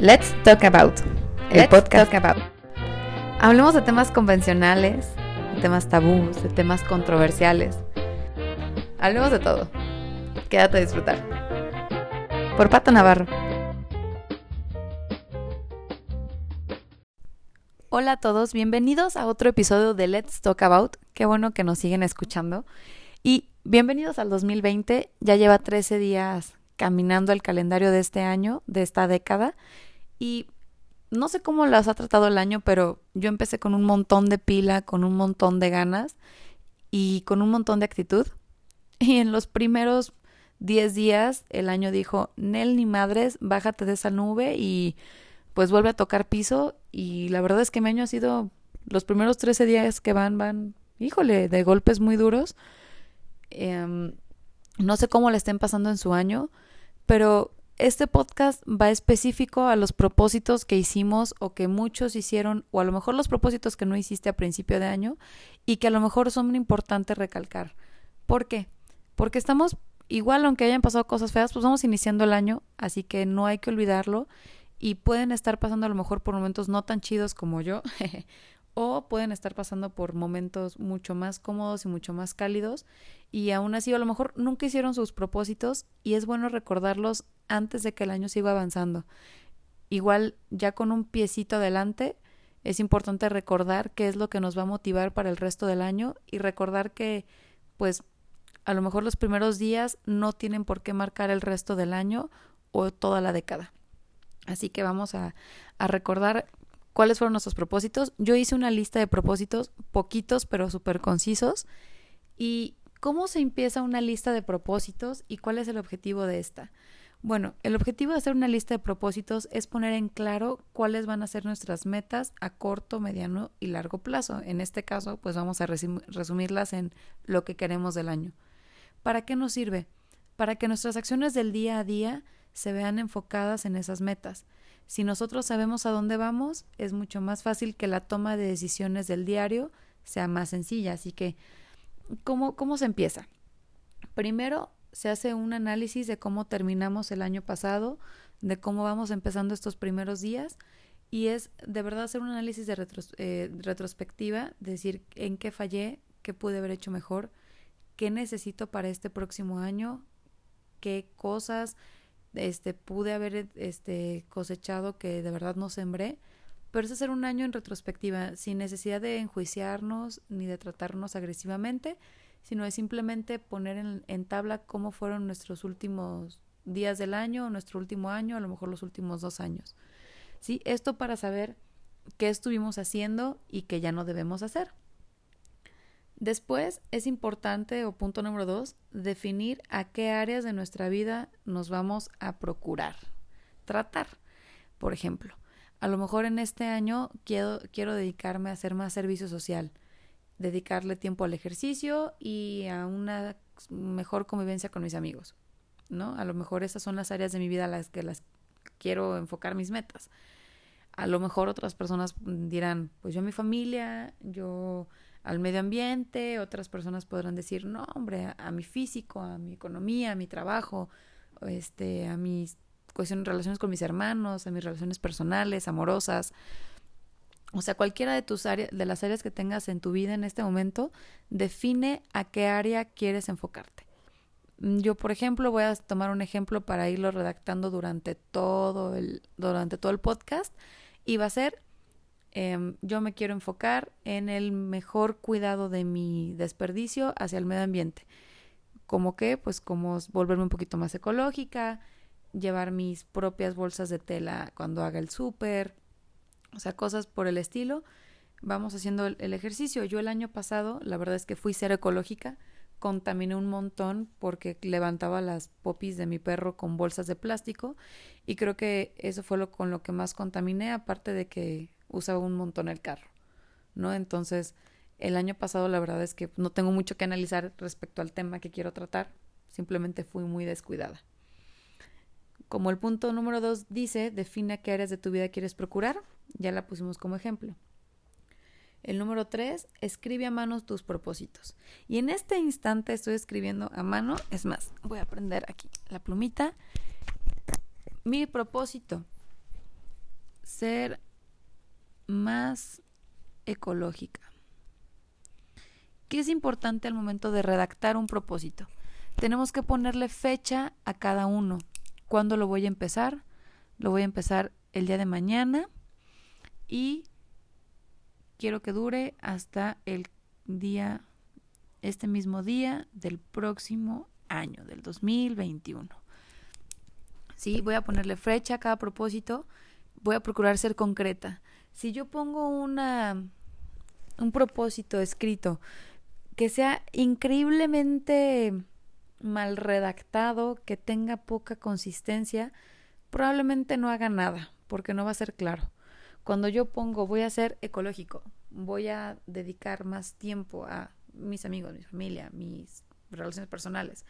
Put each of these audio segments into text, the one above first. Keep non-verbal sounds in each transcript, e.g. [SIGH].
Let's Talk About, el Let's podcast. talk about. Hablemos de temas convencionales, de temas tabús, de temas controversiales. Hablemos de todo. Quédate a disfrutar. Por Pato Navarro. Hola a todos, bienvenidos a otro episodio de Let's Talk About. Qué bueno que nos siguen escuchando. Y bienvenidos al 2020. Ya lleva 13 días caminando el calendario de este año, de esta década. Y no sé cómo las ha tratado el año, pero yo empecé con un montón de pila, con un montón de ganas y con un montón de actitud. [LAUGHS] Y en los primeros 10 días el año dijo, Nel ni madres, bájate de esa nube y pues vuelve a tocar piso. Y la verdad es que mi año ha sido, los primeros 13 días que van, van, híjole, de golpes muy duros. Em, no sé cómo le estén pasando en su año, pero este podcast va específico a los propósitos que hicimos o que muchos hicieron, o a lo mejor los propósitos que no hiciste a principio de año y que a lo mejor son importantes recalcar. ¿Por qué? Porque estamos, igual aunque hayan pasado cosas feas, pues vamos iniciando el año, así que no hay que olvidarlo y pueden estar pasando a lo mejor por momentos no tan chidos como yo, [LAUGHS] o pueden estar pasando por momentos mucho más cómodos y mucho más cálidos y aún así a lo mejor nunca hicieron sus propósitos y es bueno recordarlos antes de que el año siga avanzando. Igual ya con un piecito adelante es importante recordar qué es lo que nos va a motivar para el resto del año y recordar que pues a lo mejor los primeros días no tienen por qué marcar el resto del año o toda la década. Así que vamos a, recordar cuáles fueron nuestros propósitos. Yo hice una lista de propósitos, poquitos pero súper concisos. ¿Y cómo se empieza una lista de propósitos y cuál es el objetivo de esta? Bueno, el objetivo de hacer una lista de propósitos es poner en claro cuáles van a ser nuestras metas a corto, mediano y largo plazo. En este caso, pues vamos a resumirlas en lo que queremos del año. ¿Para qué nos sirve? Para que nuestras acciones del día a día se vean enfocadas en esas metas. Si nosotros sabemos a dónde vamos, es mucho más fácil que la toma de decisiones del diario sea más sencilla. Así que, ¿cómo, cómo se empieza? Primero, se hace un análisis de cómo terminamos el año pasado, de cómo vamos empezando estos primeros días y es de verdad hacer un análisis de eh, retrospectiva, decir en qué fallé, qué pude haber hecho mejor, qué necesito para este próximo año, qué cosas este pude haber este cosechado que de verdad no sembré, pero es hacer un año en retrospectiva sin necesidad de enjuiciarnos ni de tratarnos agresivamente, sino de simplemente poner en, en, tabla cómo fueron nuestros últimos días del año, nuestro último año, a lo mejor los últimos dos años. ¿Sí? Esto para saber qué estuvimos haciendo y qué ya no debemos hacer. Después es importante, o punto número dos, definir a qué áreas de nuestra vida nos vamos a procurar, tratar. Por ejemplo, a lo mejor en este año quiero, quiero dedicarme a hacer más servicio social dedicarle tiempo al ejercicio y a una mejor convivencia con mis amigos, ¿no? A lo mejor esas son las áreas de mi vida a las que las quiero enfocar mis metas. A lo mejor otras personas dirán, pues yo a mi familia, yo al medio ambiente, otras personas podrán decir, no, hombre, a, a mi físico, a mi economía, a mi trabajo, este, a mis cuestiones, relaciones con mis hermanos, a mis relaciones personales, amorosas, o sea, cualquiera de tus áreas, de las áreas que tengas en tu vida en este momento, define a qué área quieres enfocarte. Yo, por ejemplo, voy a tomar un ejemplo para irlo redactando durante todo el, durante todo el podcast. Y va a ser, eh, yo me quiero enfocar en el mejor cuidado de mi desperdicio hacia el medio ambiente. Como que, pues, como volverme un poquito más ecológica, llevar mis propias bolsas de tela cuando haga el súper, o sea, cosas por el estilo. Vamos haciendo el, ejercicio. Yo el año pasado, la verdad es que fui ser ecológica, contaminé un montón porque levantaba las popis de mi perro con bolsas de plástico y creo que eso fue lo con lo que más contaminé, aparte de que usaba un montón el carro, ¿no? Entonces, el año pasado la verdad es que no tengo mucho que analizar respecto al tema que quiero tratar, simplemente fui muy descuidada. Como el punto número dos dice, define qué áreas de tu vida quieres procurar. Ya la pusimos como ejemplo. El número tres, escribe a mano tus propósitos. Y en este instante estoy escribiendo a mano. Es más, voy a prender aquí la plumita. Mi propósito ser más ecológica. ¿Qué es importante al momento de redactar un propósito? Tenemos que ponerle fecha a cada uno. ¿Cuándo lo voy a empezar? Lo voy a empezar el día de mañana y quiero que dure hasta el día, este mismo día del próximo año, del 2021. Sí, voy a ponerle fecha a cada propósito, voy a procurar ser concreta. Si yo pongo una un propósito escrito que sea increíblemente mal redactado, que tenga poca consistencia, probablemente no haga nada, porque no va a ser claro. Cuando yo pongo voy a ser ecológico, voy a dedicar más tiempo a mis amigos, mi familia, mis relaciones personales,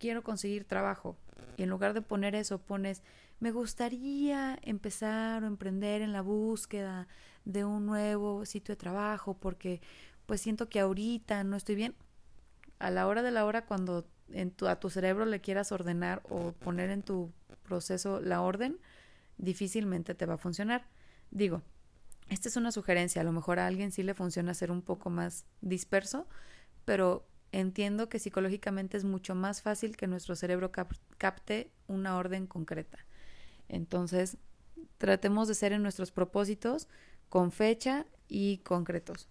quiero conseguir trabajo, y en lugar de poner eso pones me gustaría empezar o emprender en la búsqueda de un nuevo sitio de trabajo porque pues siento que ahorita no estoy bien. A la hora de la hora cuando en tu, a tu cerebro le quieras ordenar o poner en tu proceso la orden, difícilmente te va a funcionar. Digo, esta es una sugerencia, a lo mejor a alguien sí le funciona ser un poco más disperso, pero entiendo que psicológicamente es mucho más fácil que nuestro cerebro capte una orden concreta. Entonces, tratemos de ser en nuestros propósitos con fecha y concretos.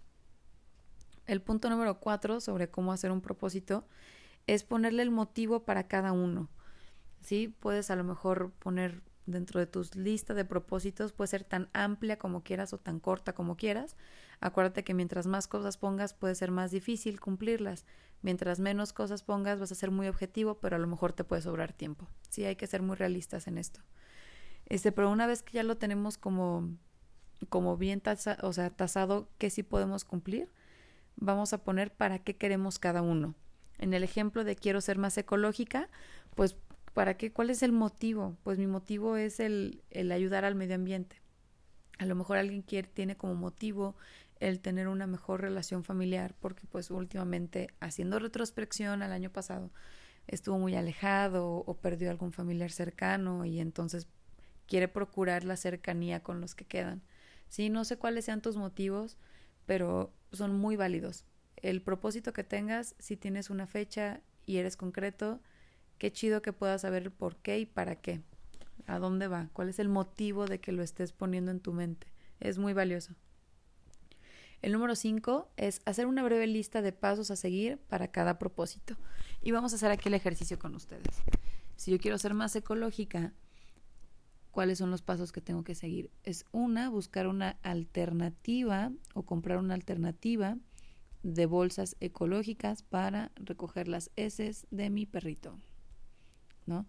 El punto número cuatro sobre cómo hacer un propósito es ponerle el motivo para cada uno. ¿Sí? Puedes a lo mejor poner dentro de tus listas de propósitos, puede ser tan amplia como quieras o tan corta como quieras. Acuérdate que mientras más cosas pongas puede ser más difícil cumplirlas. Mientras menos cosas pongas vas a ser muy objetivo, pero a lo mejor te puede sobrar tiempo. Sí, hay que ser muy realistas en esto. Este, pero una vez que ya lo tenemos como, como bien tasa, o sea, tasado que sí podemos cumplir, vamos a poner para qué queremos cada uno. En el ejemplo de quiero ser más ecológica, pues ¿para qué? ¿Cuál es el motivo? Pues mi motivo es el, el ayudar al medio ambiente. A lo mejor alguien quiere, tiene como motivo el tener una mejor relación familiar, porque pues últimamente haciendo retrospección al año pasado estuvo muy alejado o perdió algún familiar cercano y entonces quiere procurar la cercanía con los que quedan. Sí, no sé cuáles sean tus motivos, pero son muy válidos. El propósito que tengas, si tienes una fecha y eres concreto, qué chido que puedas saber por qué y para qué. ¿A dónde va? ¿Cuál es el motivo de que lo estés poniendo en tu mente? Es muy valioso. El número 5 es hacer una breve lista de pasos a seguir para cada propósito. Y vamos a hacer aquí el ejercicio con ustedes. Si yo quiero ser más ecológica, cuáles son los pasos que tengo que seguir. Es una, buscar una alternativa o comprar una alternativa de bolsas ecológicas para recoger las heces de mi perrito. ¿No?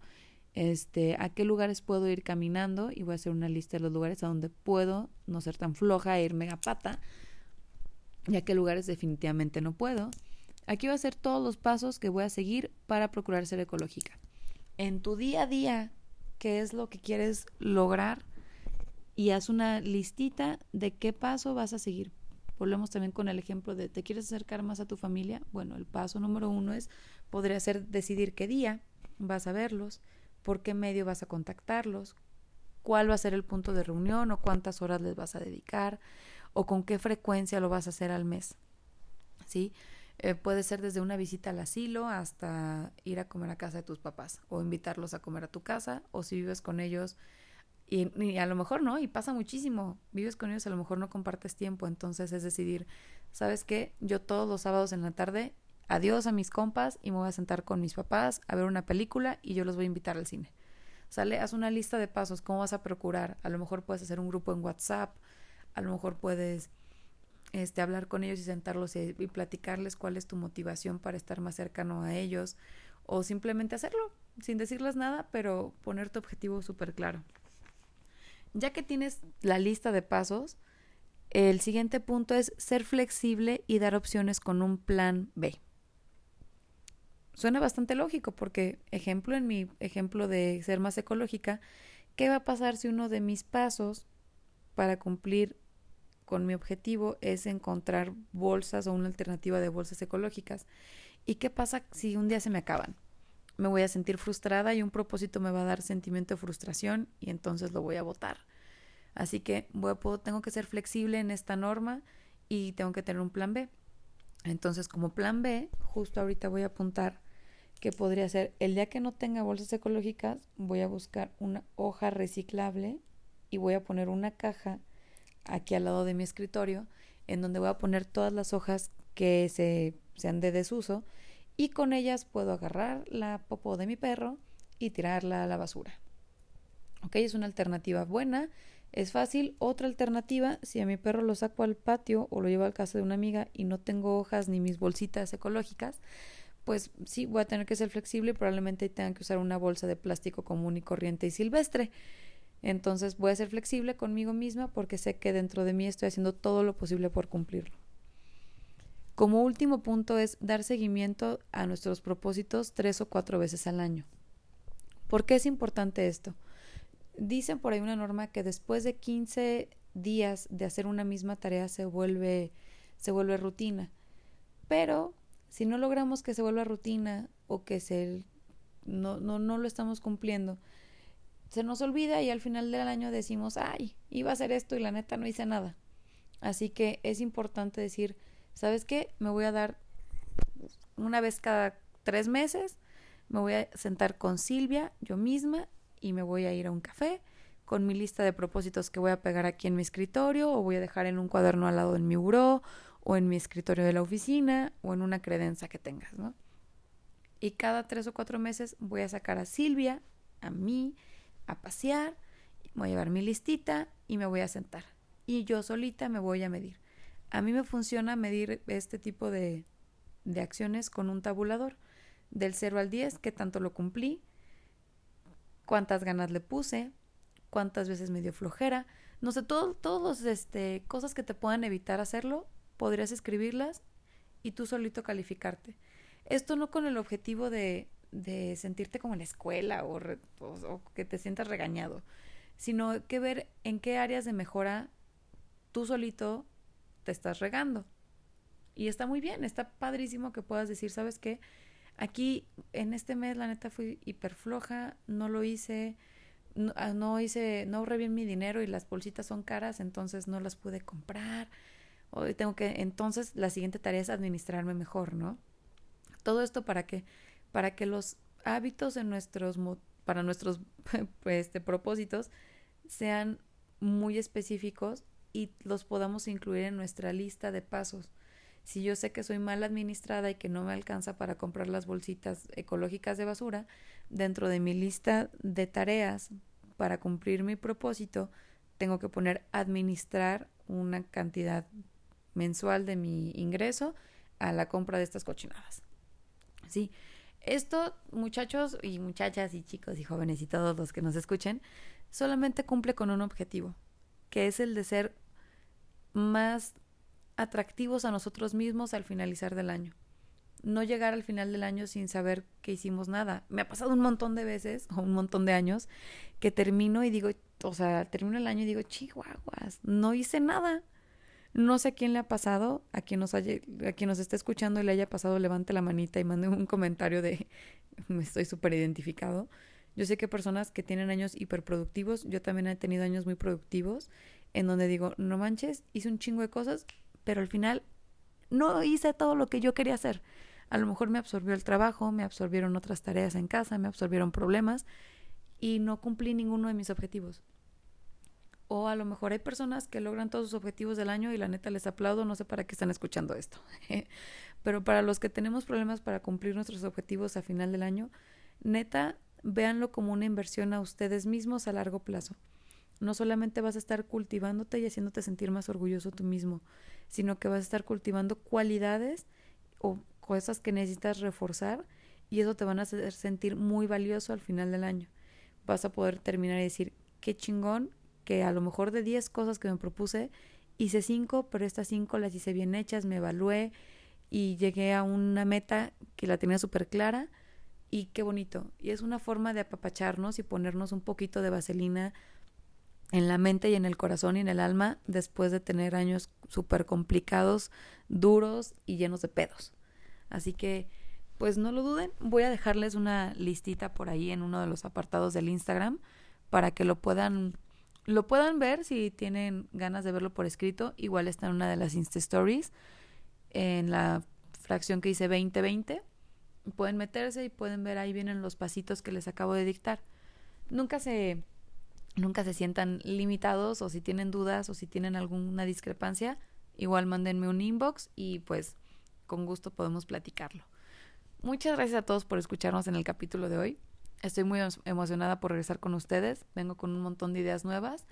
Este, a qué lugares puedo ir caminando y voy a hacer una lista de los lugares a donde puedo no ser tan floja e irme a pata y a qué lugares definitivamente no puedo. Aquí voy a hacer todos los pasos que voy a seguir para procurar ser ecológica. En tu día a día, qué es lo que quieres lograr y haz una listita de qué paso vas a seguir. Volvemos también con el ejemplo de, ¿te quieres acercar más a tu familia? Bueno, el paso número uno es, podría ser decidir qué día vas a verlos, por qué medio vas a contactarlos, cuál va a ser el punto de reunión o cuántas horas les vas a dedicar o con qué frecuencia lo vas a hacer al mes. ¿Sí? Eh, puede ser desde una visita al asilo hasta ir a comer a casa de tus papás o invitarlos a comer a tu casa o si vives con ellos y, a lo mejor no, y pasa muchísimo, vives con ellos, a lo mejor no compartes tiempo, entonces es decidir, ¿sabes qué? Yo todos los sábados en la tarde, adiós a mis compas y me voy a sentar con mis papás a ver una película y yo los voy a invitar al cine. Sale, haz una lista de pasos, ¿cómo vas a procurar? A lo mejor puedes hacer un grupo en WhatsApp, a lo mejor puedes este, hablar con ellos y sentarlos y, platicarles cuál es tu motivación para estar más cercano a ellos o simplemente hacerlo sin decirles nada, pero poner tu objetivo súper claro. Ya que tienes la lista de pasos, el siguiente punto es ser flexible y dar opciones con un plan B. Suena bastante lógico porque, ejemplo, en mi ejemplo de ser más ecológica, ¿qué va a pasar si uno de mis pasos para cumplir con mi objetivo es encontrar bolsas o una alternativa de bolsas ecológicas. ¿Y qué pasa si un día se me acaban? Me voy a sentir frustrada y un propósito me va a dar sentimiento de frustración y entonces lo voy a votar. Así que voy, puedo, tengo que ser flexible en esta norma y tengo que tener un plan B. Entonces, como plan B, justo ahorita voy a apuntar que podría ser el día que no tenga bolsas ecológicas, voy a buscar una hoja reciclable y voy a poner una caja aquí al lado de mi escritorio en donde voy a poner todas las hojas que se sean de desuso y con ellas puedo agarrar la popo de mi perro y tirarla a la basura. Ok, es una alternativa buena, es fácil. Otra alternativa, si a mi perro lo saco al patio o lo llevo al casa de una amiga y no tengo hojas ni mis bolsitas ecológicas, pues sí, voy a tener que ser flexible y probablemente tenga que usar una bolsa de plástico común y corriente y silvestre. Entonces voy a ser flexible conmigo misma porque sé que dentro de mí estoy haciendo todo lo posible por cumplirlo. Como último punto es dar seguimiento a nuestros propósitos tres o cuatro veces al año. ¿Por qué es importante esto? Dicen por ahí una norma que después de 15 días de hacer una misma tarea se vuelve, se vuelve rutina. Pero si no logramos que se vuelva rutina o que se, no, no, no lo estamos cumpliendo, se nos olvida y al final del año decimos, ay, iba a hacer esto y la neta no hice nada. Así que es importante decir, ¿sabes qué? Me voy a dar una vez cada tres meses, me voy a sentar con Silvia, yo misma, y me voy a ir a un café con mi lista de propósitos que voy a pegar aquí en mi escritorio o voy a dejar en un cuaderno al lado de mi buró o en mi escritorio de la oficina o en una credencia que tengas, ¿no? Y cada tres o cuatro meses voy a sacar a Silvia, a mí, a pasear, voy a llevar mi listita y me voy a sentar. Y yo solita me voy a medir. A mí me funciona medir este tipo de, de acciones con un tabulador. Del 0 al 10, qué tanto lo cumplí, cuántas ganas le puse, cuántas veces me dio flojera. No sé, todas todos este, cosas que te puedan evitar hacerlo, podrías escribirlas y tú solito calificarte. Esto no con el objetivo de, de sentirte como en la escuela o, o, que te sientas regañado, sino que ver en qué áreas de mejora tú solito te estás regando. Y está muy bien, está padrísimo que puedas decir, ¿sabes qué? Aquí en este mes la neta fui hiper floja, no lo hice, no, ah, no hice, no ahorré bien mi dinero y las bolsitas son caras, entonces no las pude comprar tengo que, entonces la siguiente tarea es administrarme mejor, ¿no? Todo esto para que, para que los hábitos de nuestros, para nuestros [LAUGHS] pues, este, propósitos sean muy específicos y los podamos incluir en nuestra lista de pasos. Si yo sé que soy mal administrada y que no me alcanza para comprar las bolsitas ecológicas de basura, dentro de mi lista de tareas para cumplir mi propósito, tengo que poner administrar una cantidad mensual de mi ingreso a la compra de estas cochinadas. Sí, esto, muchachos y muchachas y chicos y jóvenes y todos los que nos escuchen, solamente cumple con un objetivo, que es el de ser más atractivos a nosotros mismos al finalizar del año. No llegar al final del año sin saber que hicimos nada. Me ha pasado un montón de veces, o un montón de años, que termino y digo, o sea, termino el año y digo, chihuahuas, no hice nada. No sé a quién le ha pasado, a quien nos haya, a quien nos esté escuchando y le haya pasado, levante la manita y mande un comentario de [LAUGHS] me estoy súper identificado. Yo sé que personas que tienen años hiperproductivos, yo también he tenido años muy productivos, en donde digo, no manches, hice un chingo de cosas, pero al final no hice todo lo que yo quería hacer. A lo mejor me absorbió el trabajo, me absorbieron otras tareas en casa, me absorbieron problemas y no cumplí ninguno de mis objetivos. O a lo mejor hay personas que logran todos sus objetivos del año y la neta les aplaudo, no sé para qué están escuchando esto. [LAUGHS] Pero para los que tenemos problemas para cumplir nuestros objetivos a final del año, neta, véanlo como una inversión a ustedes mismos a largo plazo. No solamente vas a estar cultivándote y haciéndote sentir más orgulloso tú mismo, sino que vas a estar cultivando cualidades o cosas que necesitas reforzar y eso te van a hacer sentir muy valioso al final del año. Vas a poder terminar y decir, qué chingón que a lo mejor de 10 cosas que me propuse, hice 5, pero estas 5 las hice bien hechas, me evalué y llegué a una meta que la tenía súper clara y qué bonito. Y es una forma de apapacharnos y ponernos un poquito de vaselina en la mente y en el corazón y en el alma después de tener años súper complicados, duros y llenos de pedos. Así que, pues no lo duden, voy a dejarles una listita por ahí en uno de los apartados del Instagram para que lo puedan lo puedan ver si tienen ganas de verlo por escrito. Igual está en una de las Insta Stories, en la fracción que dice 2020. Pueden meterse y pueden ver ahí vienen los pasitos que les acabo de dictar. Nunca se nunca se sientan limitados o si tienen dudas o si tienen alguna discrepancia, igual mándenme un inbox y pues con gusto podemos platicarlo. Muchas gracias a todos por escucharnos en el capítulo de hoy. Estoy muy emocionada por regresar con ustedes. Vengo con un montón de ideas nuevas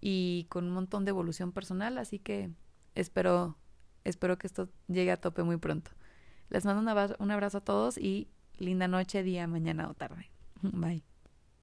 y con un montón de evolución personal, así que espero espero que esto llegue a tope muy pronto. Les mando un abrazo a todos y linda noche, día, mañana o tarde. [LAUGHS] Bye.